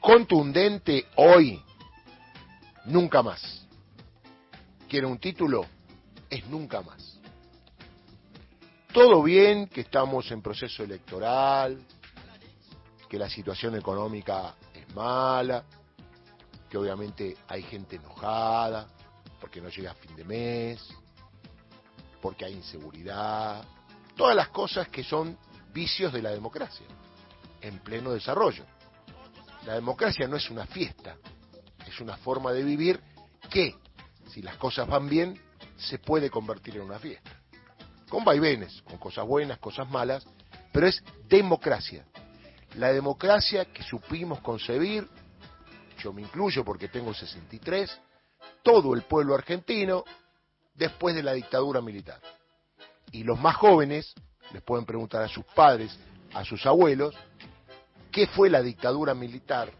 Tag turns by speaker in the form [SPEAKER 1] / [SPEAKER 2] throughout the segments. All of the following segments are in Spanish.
[SPEAKER 1] contundente hoy, nunca más. ¿Quiere un título? Es nunca más. Todo bien que estamos en proceso electoral, que la situación económica es mala, que obviamente hay gente enojada porque no llega a fin de mes, porque hay inseguridad, todas las cosas que son vicios de la democracia en pleno desarrollo. La democracia no es una fiesta, es una forma de vivir que, si las cosas van bien, se puede convertir en una fiesta. Con vaivenes, con cosas buenas, cosas malas, pero es democracia. La democracia que supimos concebir, yo me incluyo porque tengo 63, todo el pueblo argentino después de la dictadura militar. Y los más jóvenes les pueden preguntar a sus padres, a sus abuelos, qué fue la dictadura militar,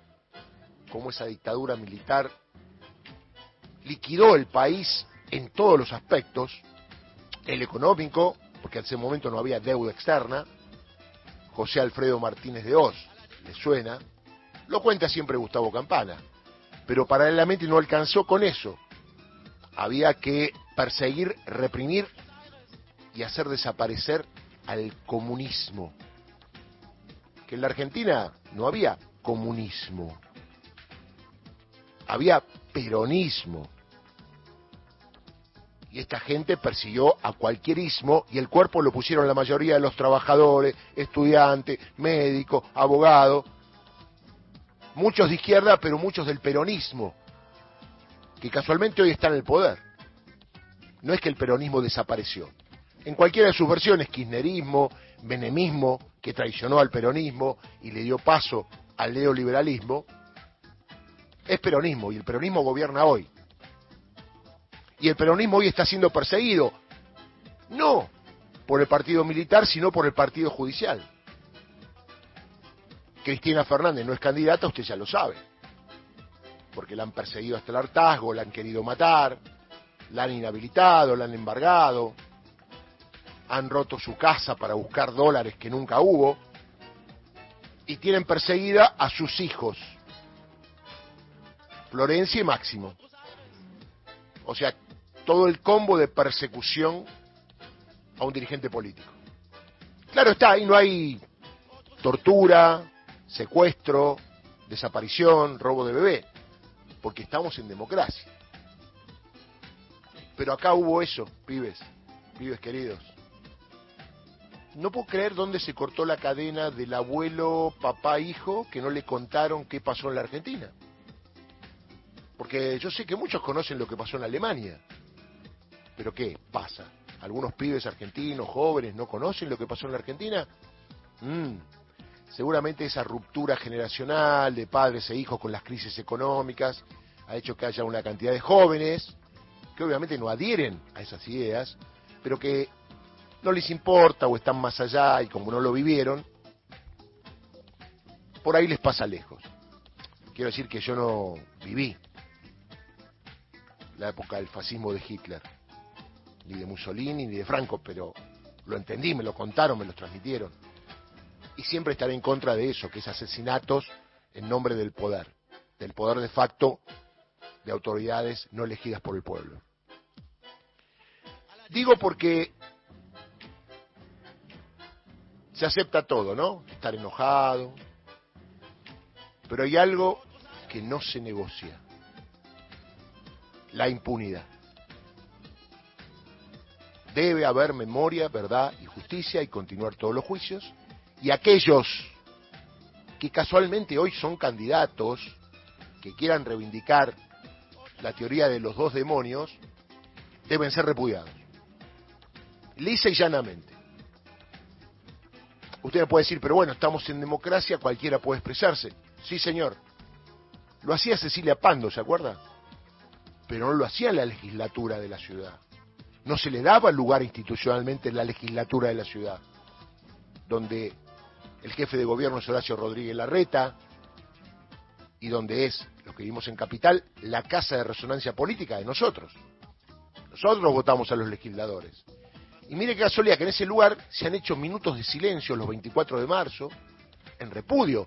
[SPEAKER 1] cómo esa dictadura militar liquidó el país en todos los aspectos, el económico, porque en ese momento no había deuda externa, José Alfredo Martínez de Oz, le suena, lo cuenta siempre Gustavo Campana, pero paralelamente no alcanzó con eso. Había que perseguir, reprimir y hacer desaparecer al comunismo. Que en la Argentina no había comunismo, había peronismo. Y esta gente persiguió a cualquier ismo y el cuerpo lo pusieron la mayoría de los trabajadores, estudiantes, médicos, abogados, muchos de izquierda, pero muchos del peronismo, que casualmente hoy está en el poder. No es que el peronismo desapareció. En cualquiera de sus versiones, kirchnerismo, menemismo, que traicionó al peronismo y le dio paso al neoliberalismo, es peronismo y el peronismo gobierna hoy. Y el peronismo hoy está siendo perseguido, no por el partido militar, sino por el partido judicial. Cristina Fernández no es candidata, usted ya lo sabe. Porque la han perseguido hasta el hartazgo, la han querido matar, la han inhabilitado, la han embargado, han roto su casa para buscar dólares que nunca hubo, y tienen perseguida a sus hijos, Florencia y Máximo. O sea, todo el combo de persecución a un dirigente político. Claro está, ahí no hay tortura, secuestro, desaparición, robo de bebé, porque estamos en democracia. Pero acá hubo eso, pibes, pibes queridos. No puedo creer dónde se cortó la cadena del abuelo, papá, hijo, que no le contaron qué pasó en la Argentina. Porque yo sé que muchos conocen lo que pasó en Alemania. Pero ¿qué pasa? ¿Algunos pibes argentinos, jóvenes, no conocen lo que pasó en la Argentina? Mm, seguramente esa ruptura generacional de padres e hijos con las crisis económicas ha hecho que haya una cantidad de jóvenes que obviamente no adhieren a esas ideas, pero que no les importa o están más allá y como no lo vivieron, por ahí les pasa lejos. Quiero decir que yo no viví la época del fascismo de Hitler, ni de Mussolini, ni de Franco, pero lo entendí, me lo contaron, me lo transmitieron. Y siempre estaré en contra de eso, que es asesinatos en nombre del poder, del poder de facto de autoridades no elegidas por el pueblo. Digo porque se acepta todo, ¿no? Estar enojado, pero hay algo que no se negocia, la impunidad. Debe haber memoria, verdad y justicia y continuar todos los juicios. Y aquellos que casualmente hoy son candidatos, que quieran reivindicar la teoría de los dos demonios, deben ser repudiados. Lisa y llanamente. Usted me puede decir, pero bueno, estamos en democracia, cualquiera puede expresarse. Sí, señor. Lo hacía Cecilia Pando, ¿se acuerda? Pero no lo hacía la legislatura de la ciudad. No se le daba lugar institucionalmente en la legislatura de la ciudad, donde el jefe de gobierno es Horacio Rodríguez Larreta, y donde es, lo que vimos en Capital, la casa de resonancia política de nosotros. Nosotros votamos a los legisladores. Y mire qué casualidad que en ese lugar se han hecho minutos de silencio los 24 de marzo, en repudio.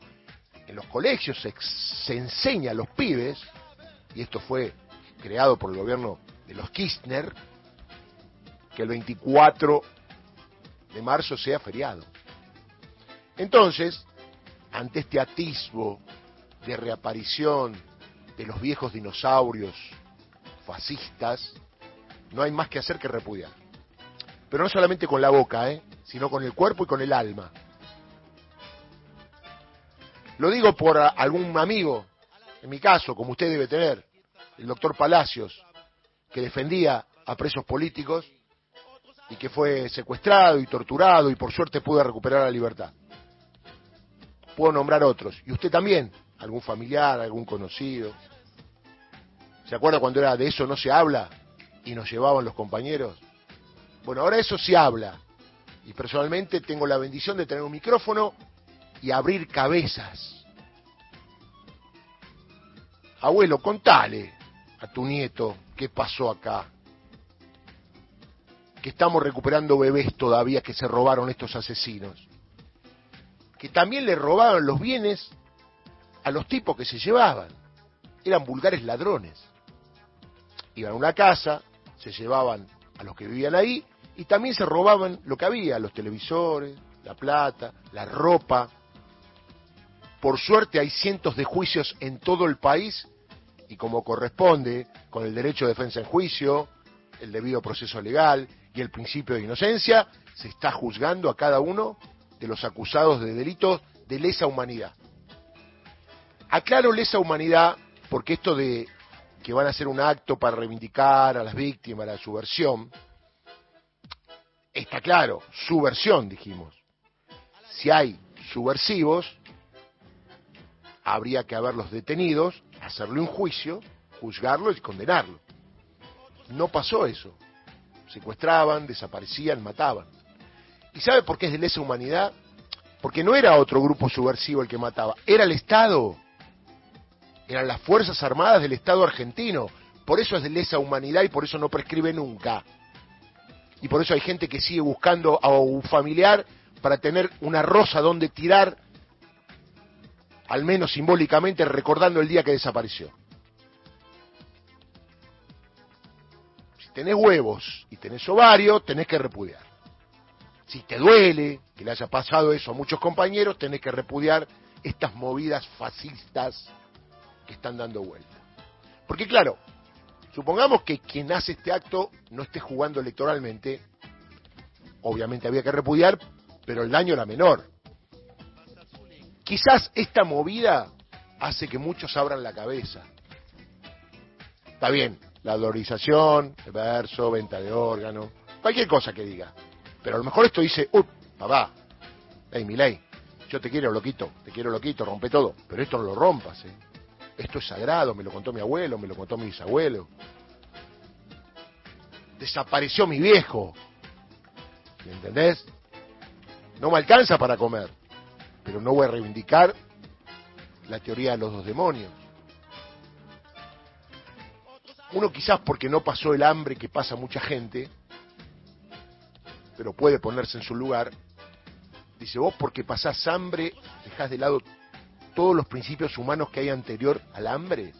[SPEAKER 1] en los colegios se, se enseña a los pibes, y esto fue creado por el gobierno de los Kirchner, que el 24 de marzo sea feriado. Entonces, ante este atisbo de reaparición de los viejos dinosaurios fascistas, no hay más que hacer que repudiar. Pero no solamente con la boca, ¿eh? sino con el cuerpo y con el alma. Lo digo por algún amigo, en mi caso, como usted debe tener, el doctor Palacios, que defendía a presos políticos y que fue secuestrado y torturado y por suerte pudo recuperar la libertad. Puedo nombrar otros. Y usted también, algún familiar, algún conocido. ¿Se acuerda cuando era de eso no se habla y nos llevaban los compañeros? Bueno, ahora eso se habla. Y personalmente tengo la bendición de tener un micrófono y abrir cabezas. Abuelo, contale a tu nieto qué pasó acá. Que estamos recuperando bebés todavía que se robaron estos asesinos. Que también le robaban los bienes a los tipos que se llevaban. Eran vulgares ladrones. Iban a una casa, se llevaban a los que vivían ahí y también se robaban lo que había, los televisores, la plata, la ropa. Por suerte hay cientos de juicios en todo el país y como corresponde, con el derecho de defensa en juicio, el debido proceso legal y el principio de inocencia, se está juzgando a cada uno de los acusados de delitos de lesa humanidad. Aclaro lesa humanidad porque esto de que van a hacer un acto para reivindicar a las víctimas, la subversión, está claro, subversión dijimos. Si hay subversivos, habría que haberlos detenidos hacerle un juicio, juzgarlo y condenarlo. No pasó eso. Secuestraban, desaparecían, mataban. ¿Y sabe por qué es de lesa humanidad? Porque no era otro grupo subversivo el que mataba, era el Estado. Eran las Fuerzas Armadas del Estado argentino. Por eso es de lesa humanidad y por eso no prescribe nunca. Y por eso hay gente que sigue buscando a un familiar para tener una rosa donde tirar al menos simbólicamente recordando el día que desapareció. Si tenés huevos y tenés ovario, tenés que repudiar. Si te duele que le haya pasado eso a muchos compañeros, tenés que repudiar estas movidas fascistas que están dando vuelta. Porque claro, supongamos que quien hace este acto no esté jugando electoralmente, obviamente había que repudiar, pero el daño era menor. Quizás esta movida hace que muchos abran la cabeza. Está bien, la dolorización, el verso, venta de órganos, cualquier cosa que diga. Pero a lo mejor esto dice, ¡up! Papá, hey, mi ley, yo te quiero loquito, te quiero loquito, rompe todo. Pero esto no lo rompas, ¿eh? Esto es sagrado, me lo contó mi abuelo, me lo contó mi bisabuelo. Desapareció mi viejo. ¿Me entendés? No me alcanza para comer pero no voy a reivindicar la teoría de los dos demonios. Uno quizás porque no pasó el hambre que pasa mucha gente, pero puede ponerse en su lugar, dice, vos porque pasás hambre, dejás de lado todos los principios humanos que hay anterior al hambre.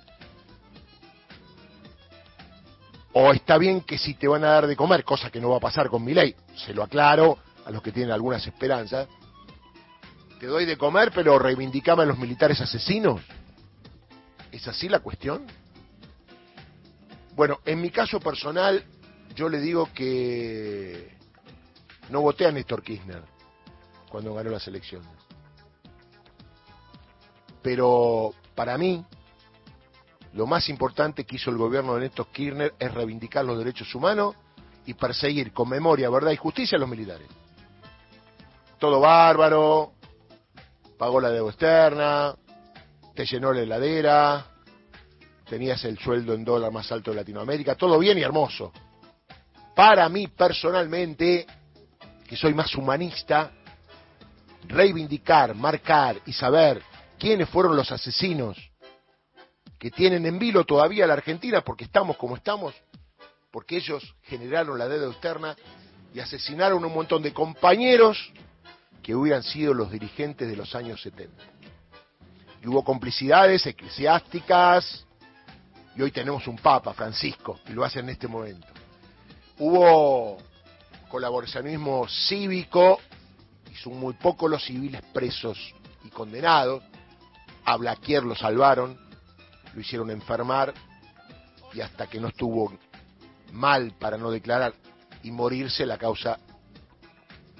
[SPEAKER 1] O está bien que si te van a dar de comer, cosa que no va a pasar con mi ley, se lo aclaro a los que tienen algunas esperanzas, te doy de comer, pero reivindicame a los militares asesinos. ¿Es así la cuestión? Bueno, en mi caso personal, yo le digo que no voté a Néstor Kirchner cuando ganó las elecciones. Pero para mí, lo más importante que hizo el gobierno de Néstor Kirchner es reivindicar los derechos humanos y perseguir con memoria, verdad y justicia a los militares. Todo bárbaro, pagó la deuda externa, te llenó la heladera, tenías el sueldo en dólar más alto de Latinoamérica, todo bien y hermoso. Para mí personalmente, que soy más humanista, reivindicar, marcar y saber quiénes fueron los asesinos que tienen en vilo todavía la Argentina, porque estamos como estamos, porque ellos generaron la deuda externa y asesinaron un montón de compañeros que hubieran sido los dirigentes de los años 70. y hubo complicidades eclesiásticas, y hoy tenemos un Papa, Francisco, y lo hace en este momento. Hubo colaboracionismo cívico, y son muy pocos los civiles presos y condenados. A Blaquier lo salvaron, lo hicieron enfermar, y hasta que no estuvo mal para no declarar y morirse, la causa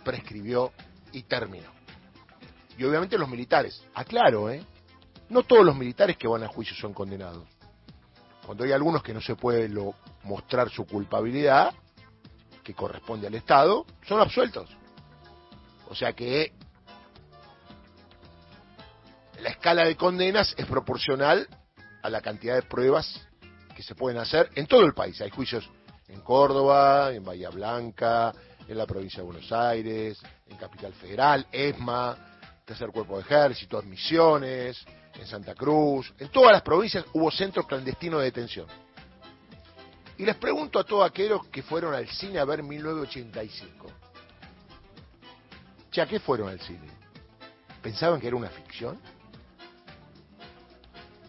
[SPEAKER 1] prescribió y terminó. Y obviamente los militares, aclaro, ¿eh? No todos los militares que van a juicio son condenados. Cuando hay algunos que no se puede mostrar su culpabilidad, que corresponde al Estado, son absueltos. O sea que la escala de condenas es proporcional a la cantidad de pruebas que se pueden hacer en todo el país. Hay juicios en Córdoba, en Bahía Blanca, en la provincia de Buenos Aires, en Capital Federal, ESMA, Tercer Cuerpo de Ejército, Misiones, en Santa Cruz, en todas las provincias hubo centros clandestinos de detención. Y les pregunto a todos aquellos que fueron al cine a ver 1985. ¿Ya qué fueron al cine? ¿Pensaban que era una ficción?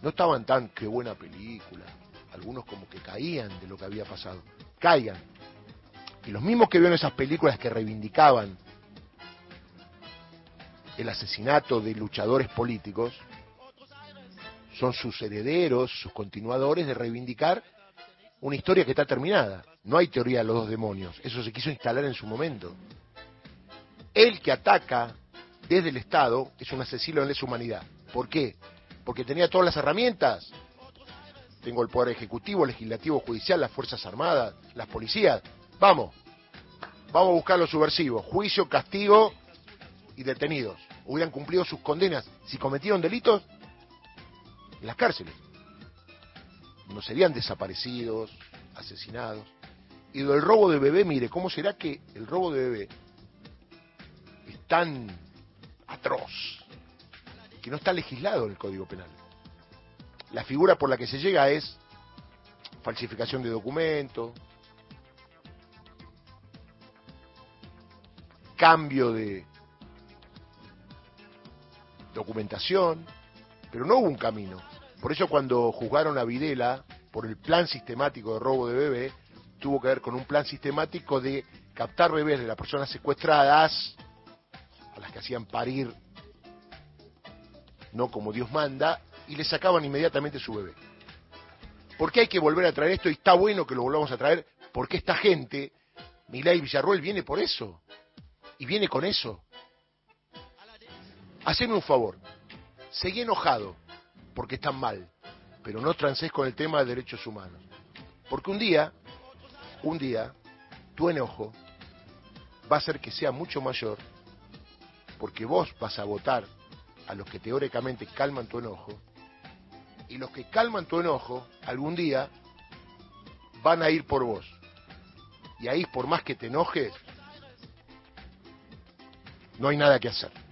[SPEAKER 1] No estaban tan, qué buena película. Algunos como que caían de lo que había pasado. Caigan. Y los mismos que vieron esas películas que reivindicaban el asesinato de luchadores políticos, son sus herederos, sus continuadores de reivindicar una historia que está terminada. No hay teoría de los dos demonios, eso se quiso instalar en su momento. El que ataca desde el Estado es un asesino en lesa humanidad. ¿Por qué? Porque tenía todas las herramientas. Tengo el poder ejecutivo, legislativo, judicial, las Fuerzas Armadas, las policías. Vamos, vamos a buscar los subversivos. Juicio, castigo y detenidos. Hubieran cumplido sus condenas. Si cometieron delitos, en las cárceles no serían desaparecidos, asesinados. Y del robo de bebé, mire, ¿cómo será que el robo de bebé es tan atroz que no está legislado en el Código Penal? La figura por la que se llega es falsificación de documentos, cambio de documentación, pero no hubo un camino. Por eso cuando juzgaron a Videla por el plan sistemático de robo de bebé, tuvo que ver con un plan sistemático de captar bebés de las personas secuestradas, a las que hacían parir, no como Dios manda, y le sacaban inmediatamente su bebé. ¿Por qué hay que volver a traer esto? Y está bueno que lo volvamos a traer, porque esta gente, Milay Villarroel, viene por eso. Y viene con eso. Haceme un favor. Seguí enojado porque están mal, pero no transes con el tema de derechos humanos. Porque un día, un día, tu enojo va a hacer que sea mucho mayor, porque vos vas a votar a los que teóricamente calman tu enojo, y los que calman tu enojo, algún día, van a ir por vos. Y ahí, por más que te enojes, no hay nada que hacer.